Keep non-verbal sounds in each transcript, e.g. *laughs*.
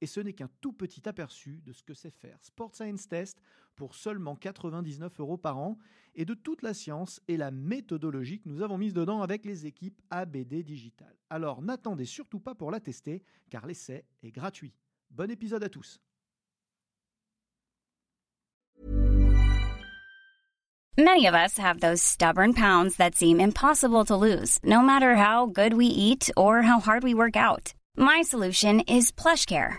Et ce n'est qu'un tout petit aperçu de ce que c'est faire Sport Science Test pour seulement 99 euros par an et de toute la science et la méthodologie que nous avons mise dedans avec les équipes ABD Digital. Alors n'attendez surtout pas pour la tester car l'essai est gratuit. Bon épisode à tous. Many of us have those stubborn pounds that seem impossible to lose, no matter how good we eat or how hard we work out. My solution is PlushCare.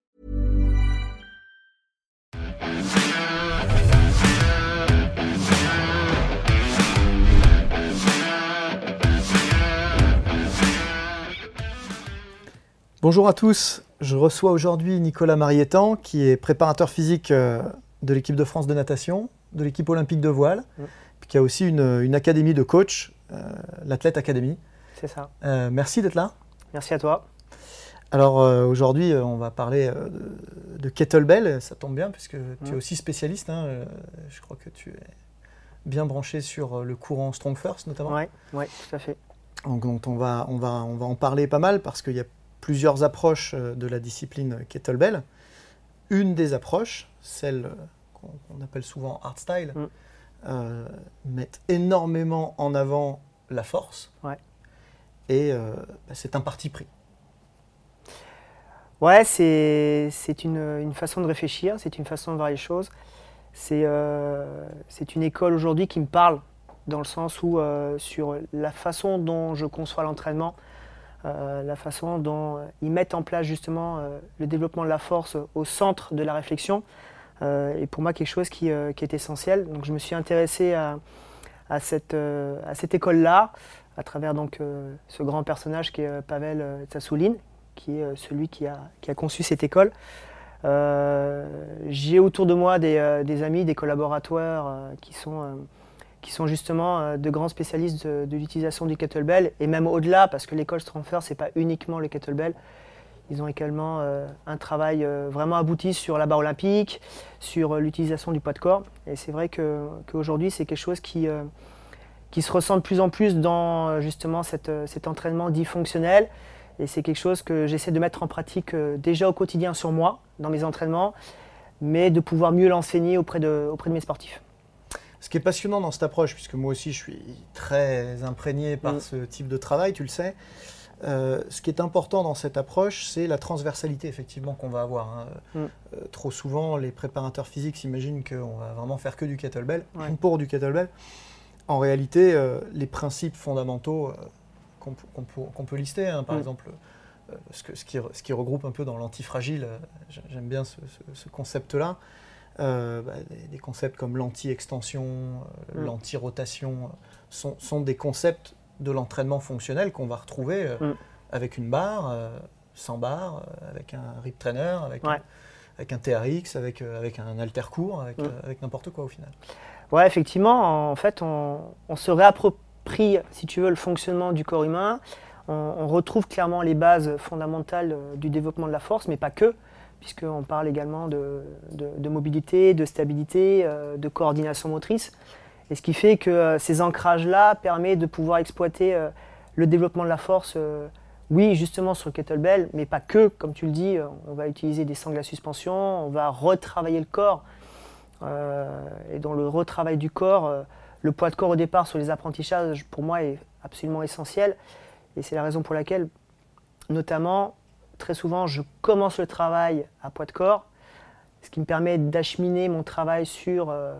Bonjour à tous, je reçois aujourd'hui Nicolas Marietan qui est préparateur physique euh, de l'équipe de France de natation, de l'équipe olympique de voile, puis qui a aussi une, une académie de coach, euh, l'Athlète Academy. C'est ça. Euh, merci d'être là. Merci à toi. Alors euh, aujourd'hui, on va parler de, de kettlebell, ça tombe bien puisque tu es Mm. aussi spécialiste. hein, je crois que tu es bien branché sur le courant Strong First notamment. Ouais, tout à fait. Donc, donc on, va, on, va, on va en parler pas mal parce qu'il y a plusieurs approches euh, de la discipline kettlebell. Une des approches, celle euh, qu'on appelle souvent hardstyle, Mm. euh, met énormément en avant la force. Ouais. Et euh, bah, c'est un parti pris. Ouais, c'est c'est une, une façon de réfléchir, c'est une façon de voir les choses. C'est euh, c'est une école aujourd'hui qui me parle, dans le sens où sur la façon dont je conçois l'entraînement, euh, la façon dont euh, ils mettent en place justement euh, le développement de la force au centre de la réflexion, est pour moi quelque chose qui, est essentiel. Donc je me suis intéressé à, cette, école-là, à travers donc ce grand personnage qui est Pavel euh, Tsassoulin, qui est celui qui a, conçu cette école. J'ai autour de moi des, amis, des collaborateurs qui, sont, qui sont justement euh, de grands spécialistes de, l'utilisation du kettlebell, et même au-delà, parce que l'école Strongfirst, ce n'est pas uniquement le kettlebell. Ils ont également euh, un travail euh, vraiment abouti sur la barre olympique, sur l'utilisation du poids de corps. Et c'est vrai qu'aujourd'hui, c'est quelque chose qui, qui se ressent de plus en plus dans justement cette, cet entraînement dit fonctionnel. Et c'est quelque chose que j'essaie de mettre en pratique déjà au quotidien sur moi, dans mes entraînements, mais de pouvoir mieux l'enseigner auprès de, auprès de mes sportifs. Ce qui est passionnant dans cette approche, puisque moi aussi je suis très imprégné par Mm. ce type de travail, tu le sais, euh, ce qui est important dans cette approche, c'est la transversalité effectivement qu'on va avoir. hein. Mm. Euh, trop souvent, les préparateurs physiques s'imaginent qu'on va vraiment faire que du kettlebell, Ouais. *laughs* pour du kettlebell. En réalité, euh, les principes fondamentaux qu'on peut- lister, hein, par Mm. exemple, ce, que- ce qui, re- ce qui regroupe un peu dans l'antifragile, j'ai- j'aime bien ce, ce- ce concept-là. Euh, bah, des, concepts comme l'anti-extension, euh, Mm. l'anti-rotation, euh, sont, sont des concepts de l'entraînement fonctionnel qu'on va retrouver Mm. avec une barre, sans barre, avec un rip trainer, avec, Ouais. un, avec un TRX, avec, avec un alter court, avec, Mm. avec n'importe quoi au final. Ouais, effectivement, en fait, on, on se réapproprie, si tu veux, le fonctionnement du corps humain. On, on retrouve clairement les bases fondamentales du développement de la force, mais pas que, puisqu'on parle également de, mobilité, de stabilité, euh, de coordination motrice. Et ce qui fait que euh, ces ancrages-là permettent de pouvoir exploiter euh, le développement de la force, oui, justement sur le kettlebell, mais pas que, comme tu le dis, on va utiliser des sangles à suspension, on va retravailler le corps. Et dans le retravail du corps, le poids de corps au départ sur les apprentissages, pour moi, est absolument essentiel. Et c'est la raison pour laquelle, notamment, très souvent, je commence le travail à poids de corps, ce qui me permet d'acheminer mon travail sur euh,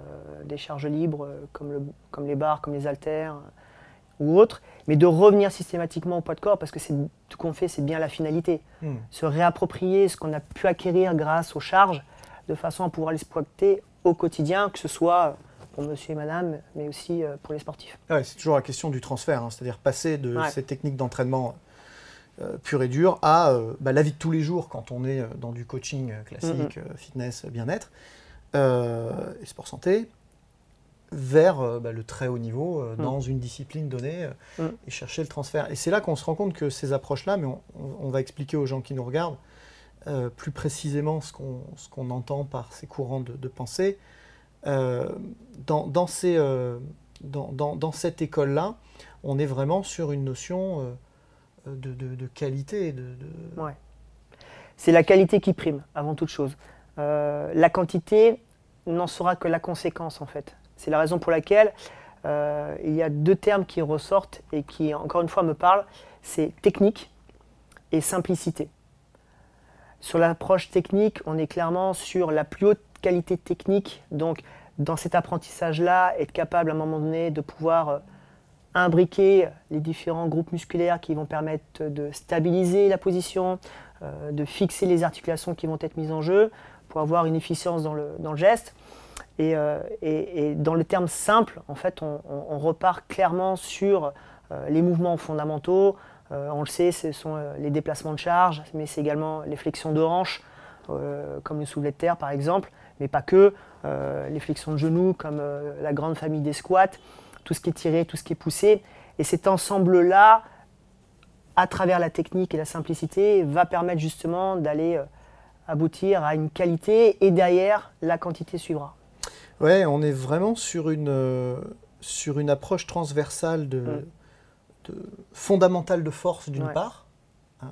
des charges libres euh, comme, le- comme les barres, comme les haltères, ou autre, mais de revenir systématiquement au poids de corps parce que c'est tout qu'on fait, c'est bien la finalité. Hmm. Se réapproprier ce qu'on a pu acquérir grâce aux charges de façon à pouvoir l'exploiter au quotidien, que ce soit pour monsieur et madame, mais aussi euh, pour les sportifs. Ouais, c'est toujours la question du transfert, hein, c'est-à-dire passer de Ouais. ces techniques d'entraînement euh, pur et dur à euh, bah, la vie de tous les jours quand on est euh, dans du coaching euh, classique, euh, fitness, bien-être euh, et sport santé, vers euh, bah, le très haut niveau euh, Mm. dans une discipline donnée euh, Mm. et chercher le transfert. Et c'est là qu'on se rend compte que ces approches-là, mais on, va expliquer aux gens qui nous regardent euh, plus précisément ce qu'on entend par ces courants de, de pensée. Euh, dans, dans, ces, euh, dans, dans- dans cette école-là, on est vraiment sur une notion euh, de, qualité. De- Ouais. C'est la qualité qui prime, avant toute chose. Euh, la quantité n'en sera que la conséquence, en fait. C'est la raison pour laquelle euh, il y a deux termes qui ressortent et qui, encore une fois, me parlent. C'est technique et simplicité. Sur l'approche technique, on est clairement sur la plus haute qualité technique. Donc, dans cet apprentissage-là, être capable à un moment donné de pouvoir euh, imbriquer les différents groupes musculaires qui vont permettre de stabiliser la position, euh, de fixer les articulations qui vont être mises en jeu pour avoir une efficience dans le, geste. Et, euh, et- dans le terme simple, en fait, on, repart clairement sur euh, les mouvements fondamentaux. On le sait, ce sont les déplacements de charge, mais c'est également les flexions de hanches, euh, comme le soulevé de terre par exemple, mais pas que, les flexions de genoux, comme la grande famille des squats, tout ce qui est tiré, tout ce qui est poussé. Et cet ensemble-là, à travers la technique et la simplicité, va permettre justement d'aller euh, aboutir à une qualité et derrière, la quantité suivra. Ouais, on est vraiment sur une, euh, sur une approche transversale de, Mm. de- fondamentale de force d'une Ouais. part. Hein,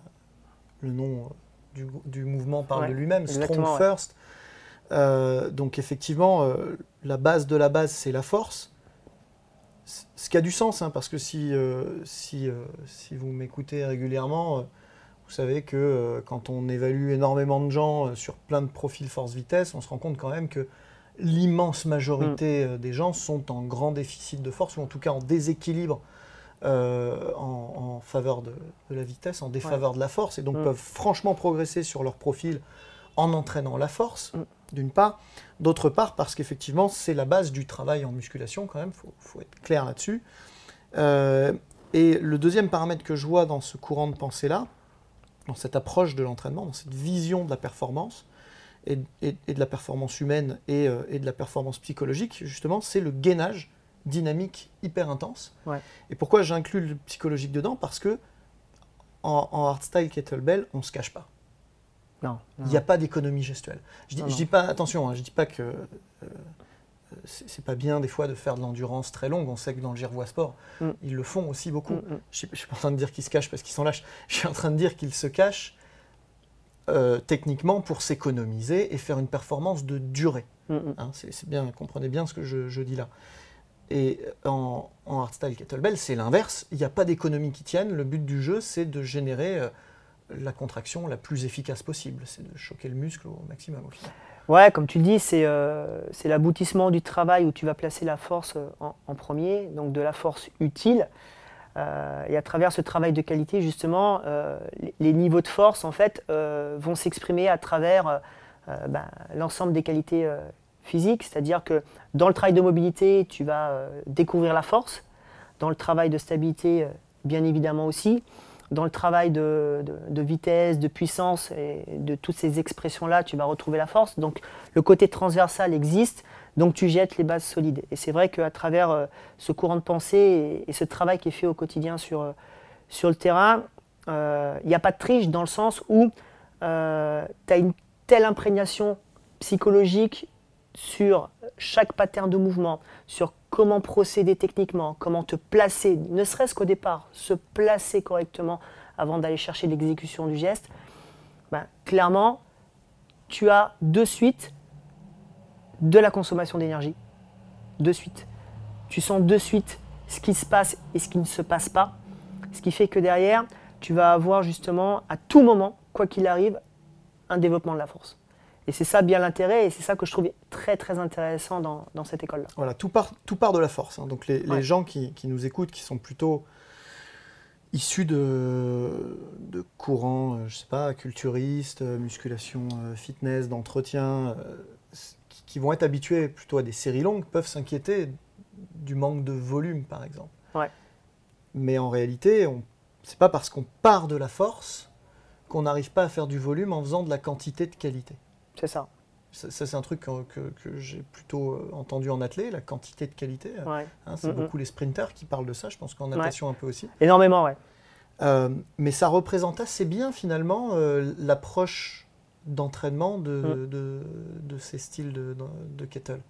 Le nom euh, du, du mouvement parle Ouais, de lui-même, Strong ouais. First. Euh, donc effectivement, euh, la base de la base, c'est la force. Ce qui a du sens, hein, parce que si, euh, si, euh, si vous m'écoutez régulièrement, euh, vous savez que quand on évalue énormément de gens sur plein de profils force-vitesse, on se rend compte quand même que l'immense majorité euh, des gens sont en grand déficit de force, ou en tout cas en déséquilibre euh, en, en faveur de, de la vitesse, en défaveur de la force, et donc Mm. peuvent franchement progresser sur leur profil en entraînant la force, Mm. d'une part. D'autre part, parce qu'effectivement, c'est la base du travail en musculation quand même, il faut, être clair là-dessus. Euh, et le deuxième paramètre que je vois dans ce courant de pensée-là, dans cette approche de l'entraînement, dans cette vision de la performance, et, et- et de la performance humaine et, euh, et de la performance psychologique, justement, c'est le gainage dynamique hyper intense. Ouais. Et pourquoi j'inclus le psychologique dedans? Parce que en, en hardstyle kettlebell, on ne se cache pas. Non. Il n'y a pas d'économie gestuelle. Je dis, non. dis pas, attention, hein, je dis pas que euh, c'est pas bien des fois de faire de l'endurance très longue. On sait que dans le Girvois Sport, Mm. ils le font aussi beaucoup. Mm, mm. Je ne suis pas en train de dire qu'ils se cachent parce qu'ils sont lâches. Je suis en train de dire qu'ils se cachent euh, techniquement pour s'économiser et faire une performance de durée. Hein, c'est c'est bien, comprenez bien ce que je, je dis là. Et en, en hardstyle kettlebell, c'est l'inverse. Il n'y a pas d'économie qui tienne. Le but du jeu, c'est de générer euh, la contraction la plus efficace possible. C'est de choquer le muscle au maximum au. Ouais, comme tu le dis, c'est euh, l'aboutissement du travail où tu vas placer la force euh, en, premier, donc de la force utile. Euh, et à travers ce travail de qualité, justement, euh, les, niveaux de force, en fait, vont s'exprimer à travers ben, l'ensemble des qualités physiques. C'est-à-dire que dans le travail de mobilité, tu vas découvrir la force. Dans le travail de stabilité, bien évidemment aussi. Dans le travail de, vitesse, de puissance et de toutes ces expressions-là, tu vas retrouver la force. Donc le côté transversal existe, donc tu jettes les bases solides. Et c'est vrai qu'à travers euh, ce courant de pensée et, et ce travail qui est fait au quotidien sur, euh, sur le terrain, euh, il n'y a pas de triche dans le sens où tu as une telle imprégnation psychologique sur chaque pattern de mouvement, sur comment procéder techniquement, comment te placer, ne serait-ce qu'au départ, se placer correctement avant d'aller chercher l'exécution du geste, ben, clairement, tu as de suite de la consommation d'énergie. De suite. Tu sens de suite ce qui se passe et ce qui ne se passe pas. Ce qui fait que derrière, tu vas avoir justement à tout moment, quoi qu'il arrive, un développement de la force. Et c'est ça bien l'intérêt, et c'est ça que je trouve très très intéressant dans, dans cette école-là. Voilà, tout part, tout part de la force. hein. Donc les, gens qui, qui nous écoutent, qui sont plutôt issus de, de courants, euh, je sais pas, culturistes, euh, musculation, euh, fitness, d'entretien, qui, qui vont être habitués plutôt à des séries longues, peuvent s'inquiéter du manque de volume, par exemple. Ouais. Mais en réalité, on- c'est pas parce qu'on part de la force qu'on n'arrive pas à faire du volume en faisant de la quantité de qualité. C'est ça. Ça, ça, c'est un truc que, que- que j'ai plutôt euh, entendu en athlée, la quantité de qualité. Euh, Ouais. hein, c'est beaucoup les sprinters qui parlent de ça, je pense qu'en natation un peu aussi. Énormément, ouais. Euh, mais ça représente assez bien finalement euh, l'approche d'entraînement de, Mm. de, de ces styles de, de, de kettle.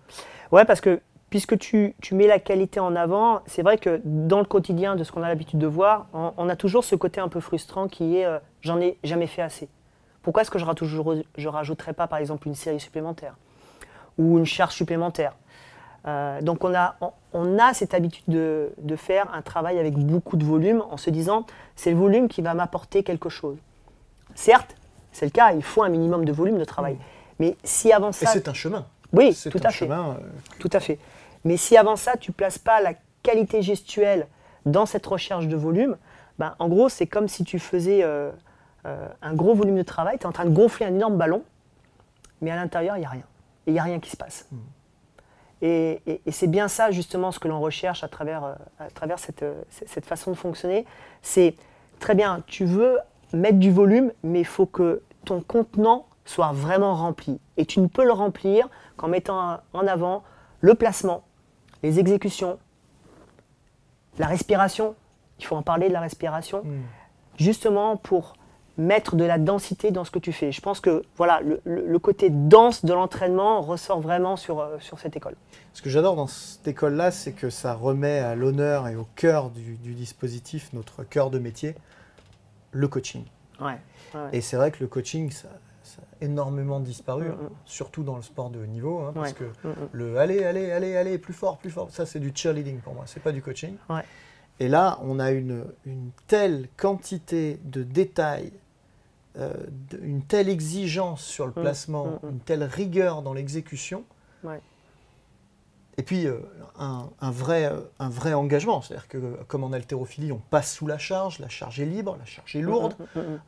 Ouais, parce que puisque tu, tu mets la qualité en avant, c'est vrai que dans le quotidien de ce qu'on a l'habitude de voir, on, on a toujours ce côté un peu frustrant qui est euh, j'en ai jamais fait assez. Pourquoi est-ce que je, je rajouterais pas par exemple une série supplémentaire ou une charge supplémentaire Euh, Donc on a, on, on a cette habitude de, de faire un travail avec beaucoup de volume en se disant c'est le volume qui va m'apporter quelque chose. Certes, c'est le cas, il faut un minimum de volume de travail. Mais si avant Et ça... c'est un chemin. Oui, c'est tout un à fait. chemin. euh, Tout à fait. Mais si avant ça, tu places pas la qualité gestuelle dans cette recherche de volume, ben, en gros, c'est comme si tu faisais euh, un gros volume de travail, tu es en train de gonfler un énorme ballon, mais à l'intérieur, il n'y a rien. Et il n'y a rien qui se passe. Et, et- et c'est bien ça, justement, ce que l'on recherche à travers, euh, à travers cette, euh, cette- cette façon de fonctionner. C'est très bien, tu veux mettre du volume, mais il faut que ton contenant soit vraiment rempli. Et tu ne peux le remplir qu'en mettant en avant le placement, les exécutions, la respiration. Il faut en parler de la respiration, Mm. justement pour mettre de la densité dans ce que tu fais. Je pense que voilà, le, côté dense de l'entraînement ressort vraiment sur, euh, sur cette école. Ce que j'adore dans cette école-là, c'est que ça remet à l'honneur et au cœur du, du dispositif, notre cœur de métier, le coaching. Ouais. ouais. Et c'est vrai que le coaching, ça, ça a énormément disparu, Mm, hein, mm. surtout dans le sport de haut niveau, hein, parce Ouais. que Mm, le allez, allez, allez, allez, plus fort, plus fort, ça c'est du cheerleading pour moi, c'est pas du coaching. Ouais. Et là, on a une, une telle quantité de détails, euh, une telle exigence sur le Mm, placement, mm, mm. une telle rigueur dans l'exécution. Ouais. Et puis euh, un, un vrai, euh, un vrai engagement, c'est-à-dire que comme en haltérophilie, on passe sous la charge, la charge est libre, la charge est lourde,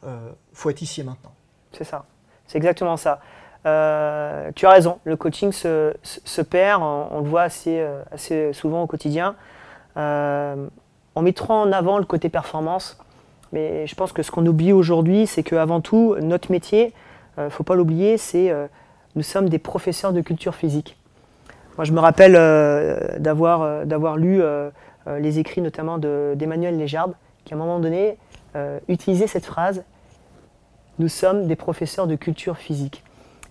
euh, faut être ici et maintenant. C'est ça. C'est exactement ça. Euh, tu as raison, le coaching se, se- se perd, on, on le voit assez, euh, assez souvent au quotidien. Euh, on mettra en avant le côté performance, mais je pense que ce qu'on oublie aujourd'hui, c'est qu'avant tout, notre métier, il ne faut pas l'oublier, c'est euh, nous sommes des professeurs de culture physique. Moi, je me rappelle euh, d'avoir euh, d'avoir lu euh, euh, les écrits notamment de- d'Emmanuel Léjarde, qui à un moment donné euh, utilisait cette phrase nous sommes des professeurs de culture physique.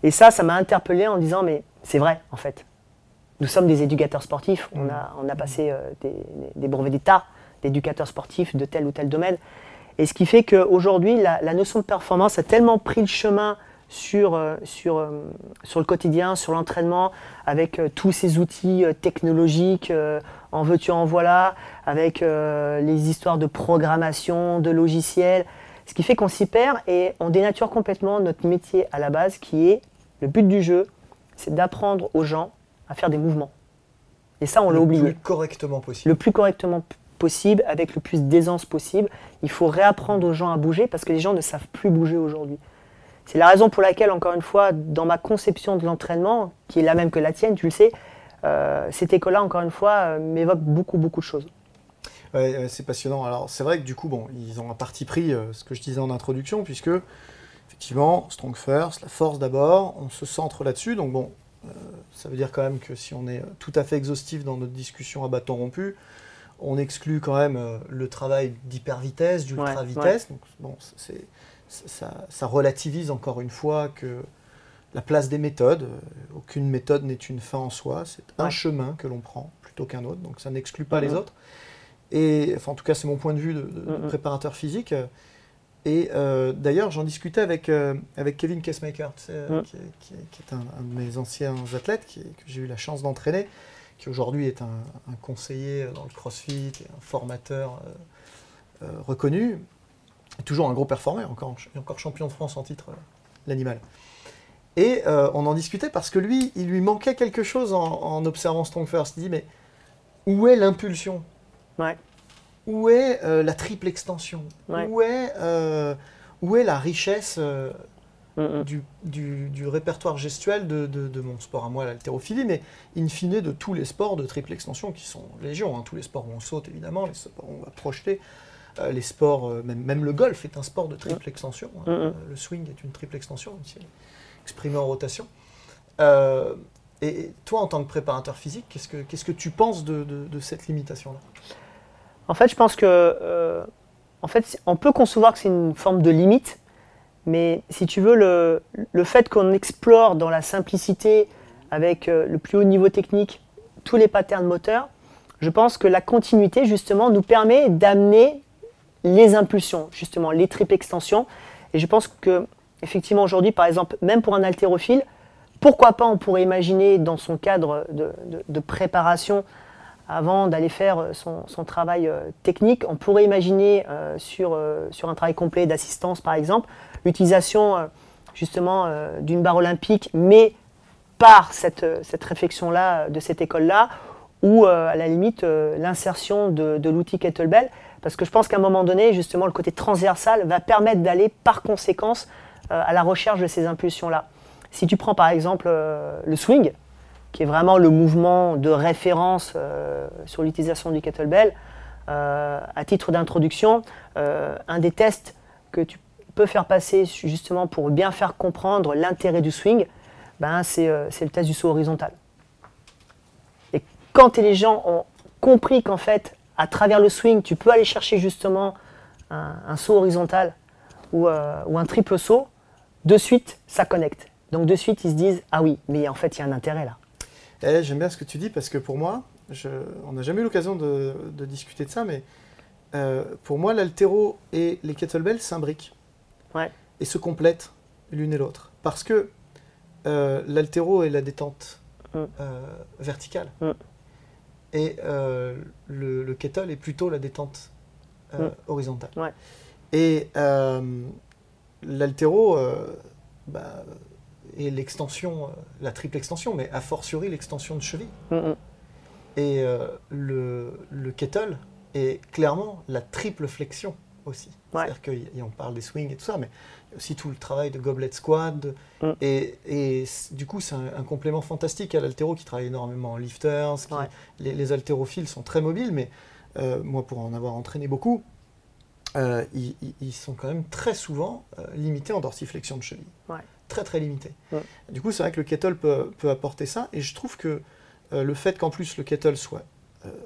Et ça, ça m'a interpellé en disant, mais c'est vrai, en fait. Nous sommes des éducateurs sportifs. On a, on a passé euh, des, des brevets d'État d'éducateurs sportifs de tel ou tel domaine. Et ce qui fait qu'aujourd'hui, la, la notion de performance a tellement pris le chemin sur, euh, sur, euh, sur le quotidien, sur l'entraînement, avec euh, tous ces outils technologiques, en veux-tu, en voilà, avec les histoires de programmation, de logiciels. Ce qui fait qu'on s'y perd et on dénature complètement notre métier à la base qui est le but du jeu, c'est d'apprendre aux gens à faire des mouvements. Et ça, on l'a le oublié. plus correctement possible. Le plus correctement possible, avec le plus d'aisance possible. Il faut réapprendre aux gens à bouger parce que les gens ne savent plus bouger aujourd'hui. C'est la raison pour laquelle, encore une fois, dans ma conception de l'entraînement, qui est la même que la tienne, tu le sais, euh, cette école-là, encore une fois, euh, m'évoque beaucoup, beaucoup de choses. C'est passionnant. Alors, c'est vrai que du coup, bon, ils ont un parti pris, euh, ce que je disais en introduction, puisque, effectivement, strong first, la force d'abord, on se centre là-dessus. Donc, bon, euh, ça veut dire quand même que si on est tout à fait exhaustif dans notre discussion à bâton rompu, on exclut quand même euh, le travail d'hyper-vitesse, d'ultra-vitesse. Donc, bon, ça, ça relativise encore une fois que la place des méthodes, euh, aucune méthode n'est une fin en soi, c'est un Ouais. chemin que l'on prend plutôt qu'un autre, donc ça n'exclut pas les Mhm. autres. Et enfin, en tout cas, c'est mon point de vue de, de- de Mhm. préparateur physique. Et euh, d'ailleurs, j'en discutais avec, euh, avec Kevin Kessmaker, tu sais, Mhm. qui, est, qui est- qui est un, un de mes anciens athlètes qui, que j'ai eu la chance d'entraîner, qui aujourd'hui est un, un conseiller dans le CrossFit et un formateur euh, euh, reconnu, et toujours un gros performeur, encore, encore champion de France en titre, euh, l'animal. Et on en discutait parce que lui, il lui manquait quelque chose en, en observant Strong First. Il dit, mais où est l'impulsion? Ouais. Où est la triple extension? Ouais. où, est, où est la richesse Mm, mm. du, du- du répertoire gestuel de, de- de mon sport à moi, l'haltérophilie, mais in fine de tous les sports de triple extension qui sont légion. hein. Tous les sports où on saute, évidemment, les sports où on va projeter. euh, les sports, euh, même, même le golf est un sport de triple extension. hein. Mm, mm. Euh, le swing est une triple extension, même si elle est exprimée en rotation. Euh, et et toi, en tant que préparateur physique, qu'est-ce que, qu'est-ce que tu penses de, de- de cette limitation-là? En fait, je pense que, euh, en fait, on peut concevoir que c'est une forme de limite, mais si tu veux, le, fait qu'on explore dans la simplicité, avec euh, le plus haut niveau technique, tous les patterns moteurs, je pense que la continuité, justement, nous permet d'amener les impulsions, justement, les triples extensions. Et je pense que, effectivement, aujourd'hui, par exemple, même pour un haltérophile, pourquoi pas on pourrait imaginer dans son cadre de, de- préparation, avant d'aller faire euh, son, son travail euh, technique, on pourrait imaginer sur, sur un travail complet d'assistance, par exemple, l'utilisation euh, justement euh, d'une barre olympique, mais par cette, euh, cette réflexion-là, de cette école-là, ou à la limite l'insertion de, de l'outil kettlebell, parce que je pense qu'à un moment donné, justement, le côté transversal va permettre d'aller par conséquence à la recherche de ces impulsions-là. Si tu prends par exemple le swing, qui est vraiment le mouvement de référence sur l'utilisation du kettlebell, à titre d'introduction, un des tests que tu peux faire passer justement pour bien faire comprendre l'intérêt du swing, ben, c'est euh, c'est le test du saut horizontal. Et quand les gens ont compris qu'en fait, à travers le swing, tu peux aller chercher justement un, saut horizontal ou, euh, ou un triple saut, de suite, ça connecte. Donc de suite, ils se disent, ah oui, mais en fait, il y a un intérêt là. Eh, J'aime bien ce que tu dis parce que pour moi, je- on n'a jamais eu l'occasion de, de discuter de ça, mais euh, pour moi, l'altéro et les kettlebells s'imbriquent Ouais. et se complètent l'une et l'autre. Parce que euh, l'altéro est la détente Mm. euh, verticale Mm. et euh, le, le kettle est plutôt la détente euh, Mm. horizontale. Ouais. Et l'altéro bah, est l'extension, la triple extension, mais a fortiori l'extension de cheville. Et le, le kettle est clairement la triple flexion aussi. Ouais. C'est-à-dire qu'on parle des swings et tout ça, mais aussi tout le travail de goblet squad. Mm. Et, du coup, c'est un, un complément fantastique à l'altéro qui travaille énormément en lifters. qui- Ouais. les, les haltérophiles sont très mobiles, mais euh, moi, pour en avoir entraîné beaucoup, euh, ils, sont quand même très souvent euh, limités en dorsiflexion de cheville. Ouais. Très, très limités. Ouais. Du coup, c'est vrai que le kettle peut, peut apporter ça. Et je trouve que le fait qu'en plus le kettle soit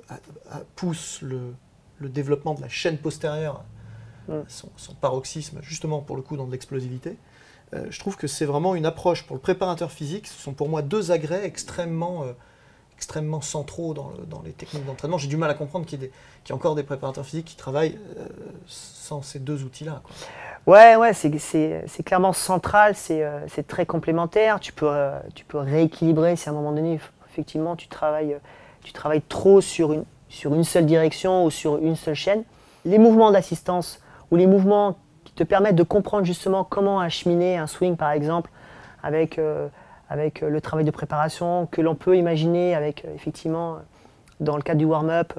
à- à- pousse le, le développement de la chaîne postérieure, Mm. son, paroxysme, justement pour le coup dans de l'explosivité, euh, je trouve que c'est vraiment une approche pour le préparateur physique. Ce sont pour moi deux agrès extrêmement, euh, extrêmement centraux dans, dans les techniques d'entraînement. J'ai du mal à comprendre qu'il y, y ait encore des préparateurs physiques qui travaillent euh, sans ces deux outils-là. Ouais, ouais, c'est- clairement central, c'est euh, très complémentaire. Tu peux, euh, tu peux rééquilibrer si à un moment donné, effectivement, tu travailles, euh, tu travailles trop sur une, sur une seule direction ou sur une seule chaîne. Les mouvements d'assistance ou les mouvements qui te permettent de comprendre justement comment acheminer un swing, par exemple, avec, euh, avec euh, le travail de préparation que l'on peut imaginer avec, euh, effectivement, dans le cadre du warm-up,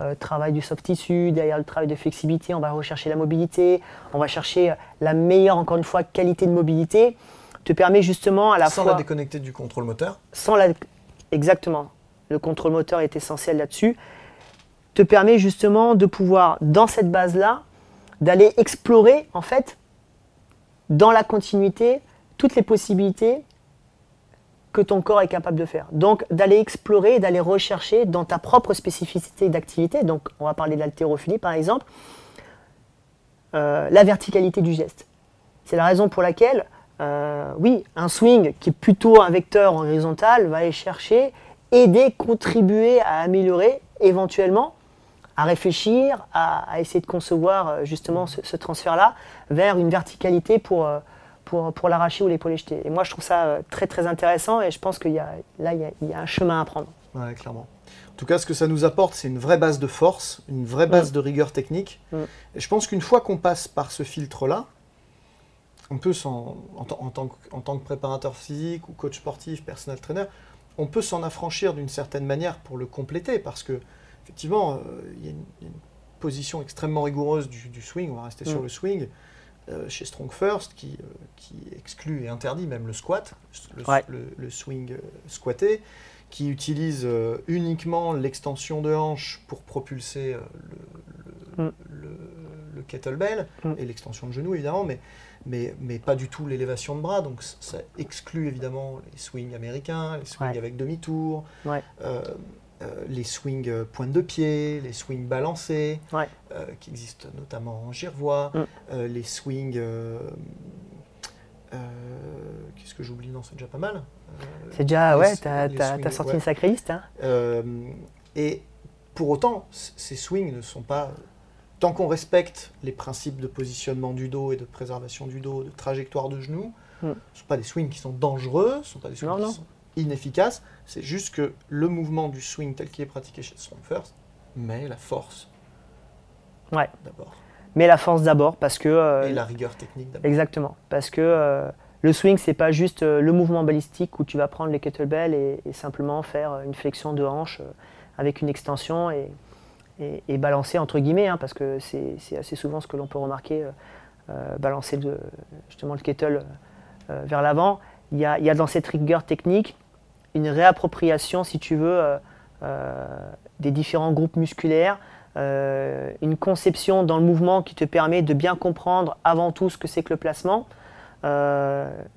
euh, travail du soft tissue, derrière le travail de flexibilité, on va rechercher la mobilité, on va chercher la meilleure, encore une fois, qualité de mobilité, te permet justement à la sans fois... la déconnecter du contrôle moteur. sans la... Exactement, le contrôle moteur est essentiel là-dessus, te permet justement de pouvoir, dans cette base-là, d'aller explorer, en fait, dans la continuité, toutes les possibilités que ton corps est capable de faire. Donc, d'aller explorer, d'aller rechercher dans ta propre spécificité d'activité, donc on va parler de l'haltérophilie par exemple, euh, la verticalité du geste. C'est la raison pour laquelle, euh, oui, un swing qui est plutôt un vecteur horizontal va aller chercher, aider, contribuer à améliorer éventuellement, à réfléchir, à, à essayer de concevoir euh, justement ce, ce transfert-là vers une verticalité pour, euh, pour, pour l'arracher ou l'épauler jeté. Et moi, je trouve ça euh, très très intéressant et je pense qu'il y a, là, il y a- il y a un chemin à prendre. Ouais, clairement. En tout cas, ce que ça nous apporte, c'est une vraie base de force, une vraie base de rigueur technique. Mm. Et je pense qu'une fois qu'on passe par ce filtre-là, on peut s'en, en, tant- en tant que, en tant que préparateur physique ou coach sportif, personnel trainer, on peut s'en affranchir d'une certaine manière pour le compléter parce que effectivement, euh, il y, a une- il y a une position extrêmement rigoureuse du, du swing. On va rester sur Mm. le swing euh, chez Strong First qui, euh, qui exclut et interdit même le squat, le, Ouais. le- le swing euh, squatté, qui utilise uniquement l'extension de hanche pour propulser le, Mm. le- le kettlebell Mm. et l'extension de genou évidemment, mais, mais, mais pas du tout l'élévation de bras. Donc ça exclut évidemment les swings américains, les swings Ouais. avec demi-tour, Ouais. Euh, les swings euh, pointe de pied, les swings balancés, Ouais. euh, qui existent notamment en girevois, Mm. les swings. Qu'est-ce que j'oublie Non, c'est déjà pas mal. C'est déjà, les- ouais, t'as sorti ouais. une sacrée liste. Hein. Et pour autant, ces swings ne sont pas. Tant qu'on respecte les principes de positionnement du dos et de préservation du dos, de trajectoire de genoux, Mm. ce ne sont pas des swings qui sont dangereux, ce ne sont pas des swings Non, qui non. sont inefficaces. C'est juste que le mouvement du swing tel qu'il est pratiqué chez Strong First met la force Ouais. d'abord Mais la force d'abord, parce que. euh, et la rigueur technique d'abord. Exactement. Parce que euh, le swing, c'est pas juste euh, le mouvement balistique où tu vas prendre les kettlebells et, et simplement faire une flexion de hanche avec une extension et, et- et balancer entre guillemets, hein, parce que c'est c'est assez souvent ce que l'on peut remarquer, euh, balancer justement le kettle euh, vers l'avant. Il y a, il y a dans cette rigueur technique une réappropriation, si tu veux, euh, euh, des différents groupes musculaires, euh, une conception dans le mouvement qui te permet de bien comprendre avant tout ce que c'est que le placement.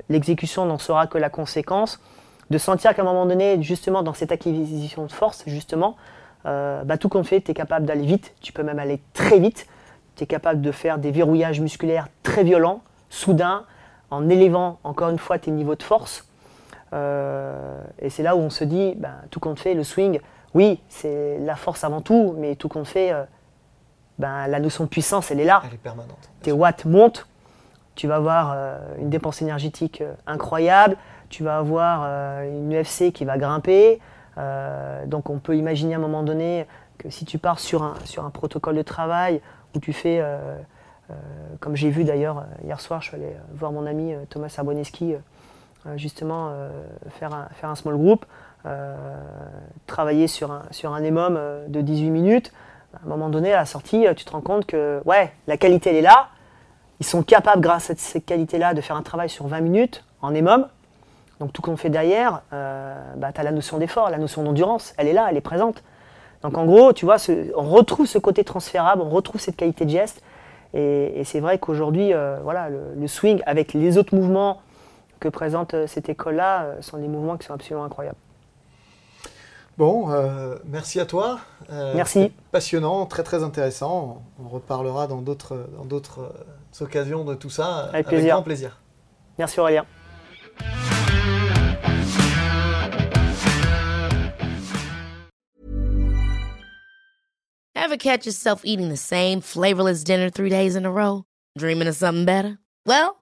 L'exécution n'en sera que la conséquence. De sentir qu'à un moment donné, justement, dans cette acquisition de force, justement, bah, tout compte fait, tu es capable d'aller vite, tu peux même aller très vite, tu es capable de faire des verrouillages musculaires très violents, soudains, en élevant encore une fois tes niveaux de force. Euh, et c'est là où on se dit, ben, tout compte fait, le swing, oui, c'est la force avant tout, mais tout compte fait, euh, ben, la notion de puissance, elle est là. Elle est permanente. Tes watts montent, tu vas avoir euh, une dépense énergétique euh, incroyable, tu vas avoir euh, une UFC qui va grimper. Donc on peut imaginer à un moment donné que si tu pars sur un, sur un protocole de travail où tu fais, comme j'ai vu d'ailleurs hier soir, je suis allé voir mon ami Thomas Sarboneski euh, justement euh, faire, un, faire un small group, euh, travailler sur un, sur un EMOM euh, de 18 minutes. À un moment donné, à la sortie, euh, tu te rends compte que ouais, la qualité elle est là. Ils sont capables, grâce à cette qualité-là, de faire un travail sur 20 minutes en EMOM. Donc tout qu'on fait derrière, euh, bah, tu as la notion d'effort, la notion d'endurance, elle est là, elle est présente. Donc en gros, tu vois, ce- on retrouve ce côté transférable, on retrouve cette qualité de geste. Et, c'est vrai qu'aujourd'hui, euh, voilà, le swing avec les autres mouvements que présente euh, cette école-là euh, sont des mouvements qui sont absolument incroyables. Bon, euh, merci à toi. Euh, Merci. Passionnant, très très intéressant. On reparlera dans d'autres dans d'autres occasions de tout ça. Avec plaisir. grand plaisir. Merci Aurélien. Ever catch yourself eating the same flavorless dinner three days in a row? Dreaming of something better? Well,